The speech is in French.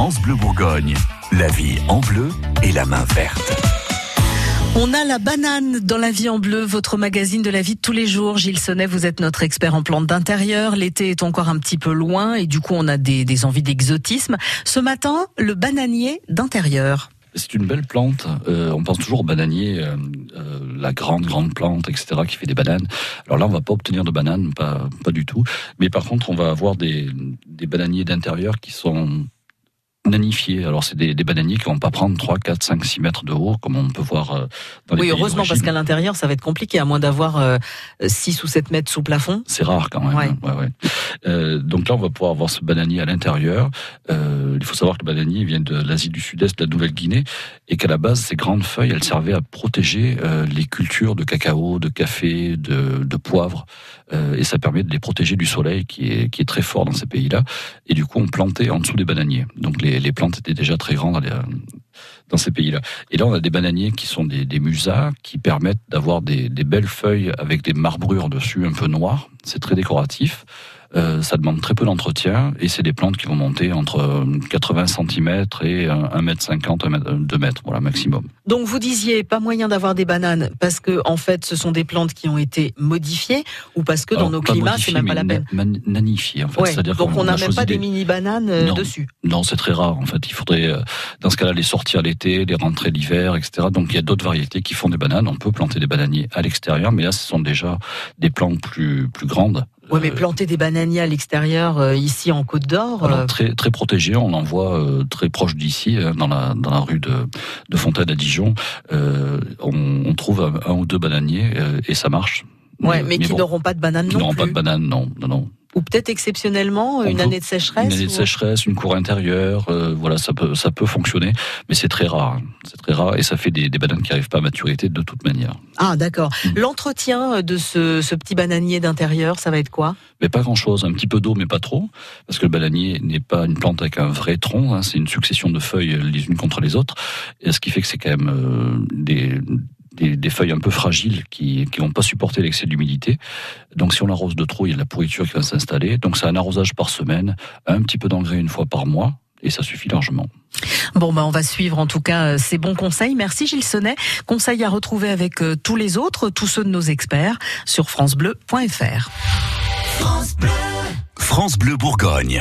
France Bleu Bourgogne. La vie en bleu et la main verte. On a la banane dans la vie en bleu, votre magazine de la vie de tous les jours. Gilles Sonnet, vous êtes notre expert en plantes d'intérieur. L'été est encore un petit peu loin et du coup on a des, des envies d'exotisme. Ce matin, le bananier d'intérieur. C'est une belle plante. Euh, on pense toujours au bananier, euh, euh, la grande, grande plante, etc., qui fait des bananes. Alors là, on va pas obtenir de bananes, pas, pas du tout. Mais par contre, on va avoir des, des bananiers d'intérieur qui sont nanifiés. Alors, c'est des, des, bananiers qui vont pas prendre 3, 4, 5, 6 mètres de haut, comme on peut voir euh, dans les Oui, heureusement, parce qu'à l'intérieur, ça va être compliqué, à moins d'avoir euh, 6 ou 7 mètres sous plafond. C'est rare quand même. Ouais. Ouais, ouais. Euh, donc là, on va pouvoir avoir ce bananier à l'intérieur. Euh, il faut savoir que le bananier vient de l'Asie du Sud-Est, de la Nouvelle-Guinée, et qu'à la base, ces grandes feuilles, elles servaient à protéger euh, les cultures de cacao, de café, de, poivre, et ça permet de les protéger du soleil qui est, très fort dans ces pays-là. Et du coup, on plantait en dessous des bananiers. Donc les, plantes étaient déjà très grandes dans ces pays-là. Et là, on a des bananiers qui sont des, des musas, qui permettent d'avoir des, des belles feuilles avec des marbrures dessus un peu noires. C'est très décoratif. Euh, ça demande très peu d'entretien et c'est des plantes qui vont monter entre euh, 80 cm et 1m50, 1m, 2 mètres, voilà, maximum. Donc vous disiez pas moyen d'avoir des bananes parce que en fait ce sont des plantes qui ont été modifiées ou parce que dans Alors, nos climats c'est même pas la peine. na- man- nanifié, en fait. Ouais, C'est-à-dire donc on n'a même pas des des- mini bananes euh, Non. dessus. Non, c'est très rare en fait. Il faudrait, euh, dans ce cas-là, les sortir l'été, les rentrer l'hiver, etc. Donc il y a d'autres variétés qui font des bananes. On peut planter des bananiers à l'extérieur, mais là, ce sont déjà des plantes plus plus grandes. Ouais, mais planter des bananiers à l'extérieur euh, ici en Côte d'Or. alors, euh, très très protégées. On en voit euh, très proche d'ici, euh, dans la dans la rue de de Fontaine à Dijon. Euh, on, on trouve un, un ou deux bananiers euh, et ça marche. ouais, mais, qui bon, n'auront pas de bananes qui non n'auront plus. pas de bananes, non, non, non. Ou peut-être exceptionnellement On une peut- année de sécheresse. Une année de sécheresse, une cour intérieure, euh, voilà, ça peut, ça peut fonctionner, mais c'est très rare. hein. C'est très rare et ça fait des, des bananes qui n'arrivent pas à maturité de toute manière. Ah d'accord. Mm. L'entretien de ce, ce petit bananier d'intérieur, ça va être quoi? Mais pas grand-chose, un petit peu d'eau, mais pas trop, parce que le bananier n'est pas une plante avec un vrai tronc, hein, c'est une succession de feuilles les unes contre les autres, et ce qui fait que c'est quand même euh, des, des, des feuilles un peu fragiles qui qui vont pas supporter l'excès d'humidité. Donc si on l'arrose de trop, il y a de la pourriture qui va s'installer. Donc c'est un arrosage par semaine, un petit peu d'engrais une fois par mois, et ça suffit largement. Bon, bah, on va suivre en tout cas euh, ces bons conseils. Merci Gilles Sonnet. Conseils à retrouver avec euh, tous les autres, tous ceux de nos experts sur francebleu.fr. France Bleu Bourgogne.